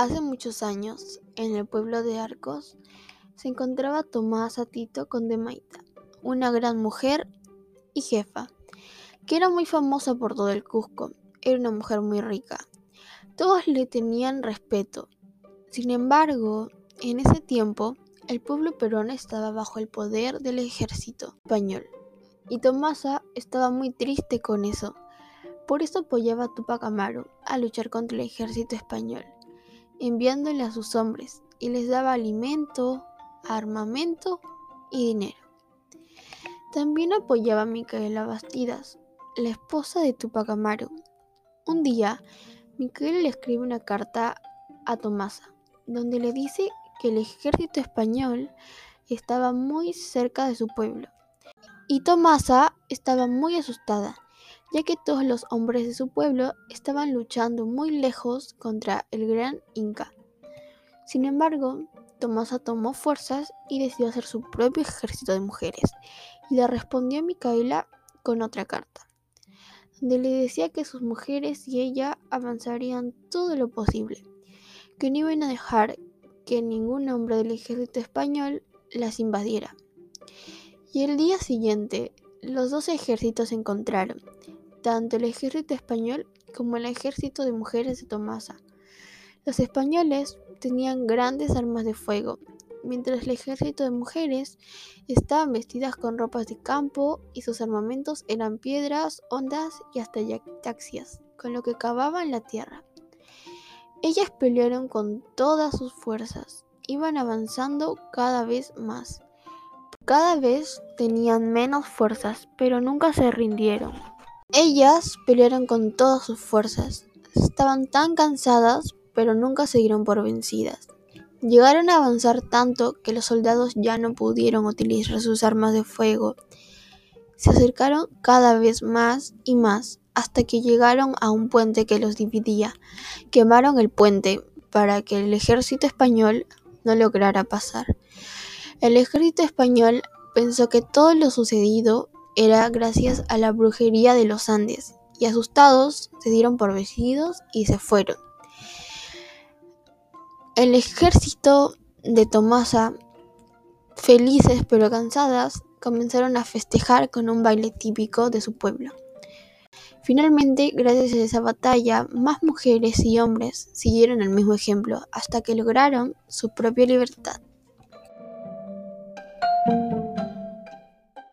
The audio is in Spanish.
Hace muchos años, en el pueblo de Arcos, se encontraba Tomasa Tito Condemaita, una gran mujer y jefa, que era muy famosa por todo el Cusco. Era una mujer muy rica. Todos le tenían respeto. Sin embargo, en ese tiempo, el pueblo peruano estaba bajo el poder del ejército español. Y Tomasa estaba muy triste con eso. Por eso apoyaba a Tupac Amaru a luchar contra el ejército español, enviándole a sus hombres y les daba alimento, armamento y dinero. También apoyaba a Micaela Bastidas, la esposa de Tupac Amaru. Un día, Micaela le escribe una carta a Tomasa, donde le dice que el ejército español estaba muy cerca de su pueblo. Y Tomasa estaba muy asustada ya que todos los hombres de su pueblo estaban luchando muy lejos contra el gran Inca. Sin embargo, Tomasa tomó fuerzas y decidió hacer su propio ejército de mujeres, y le respondió a Micaela con otra carta, donde le decía que sus mujeres y ella avanzarían todo lo posible, que no iban a dejar que ningún hombre del ejército español las invadiera. Y el día siguiente, los dos ejércitos se encontraron, tanto el ejército español como el ejército de mujeres de Tomasa. Los españoles tenían grandes armas de fuego, mientras el ejército de mujeres estaban vestidas con ropas de campo y sus armamentos eran piedras, ondas y hasta taxias, con lo que cavaban la tierra. Ellas pelearon con todas sus fuerzas, iban avanzando cada vez más. Cada vez tenían menos fuerzas, pero nunca se rindieron. Ellas pelearon con todas sus fuerzas. Estaban tan cansadas, pero nunca se dieron por vencidas. Llegaron a avanzar tanto que los soldados ya no pudieron utilizar sus armas de fuego. Se acercaron cada vez más y más hasta que llegaron a un puente que los dividía. Quemaron el puente para que el ejército español no lograra pasar. El ejército español pensó que todo lo sucedido era gracias a la brujería de los Andes, y asustados se dieron por vencidos y se fueron. El ejército de Tomasa, felices pero cansadas, comenzaron a festejar con un baile típico de su pueblo. Finalmente, gracias a esa batalla, más mujeres y hombres siguieron el mismo ejemplo hasta que lograron su propia libertad.